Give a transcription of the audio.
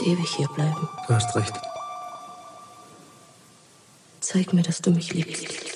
nicht ewig hier bleiben. Du hast recht. Zeig mir, dass du mich liebst.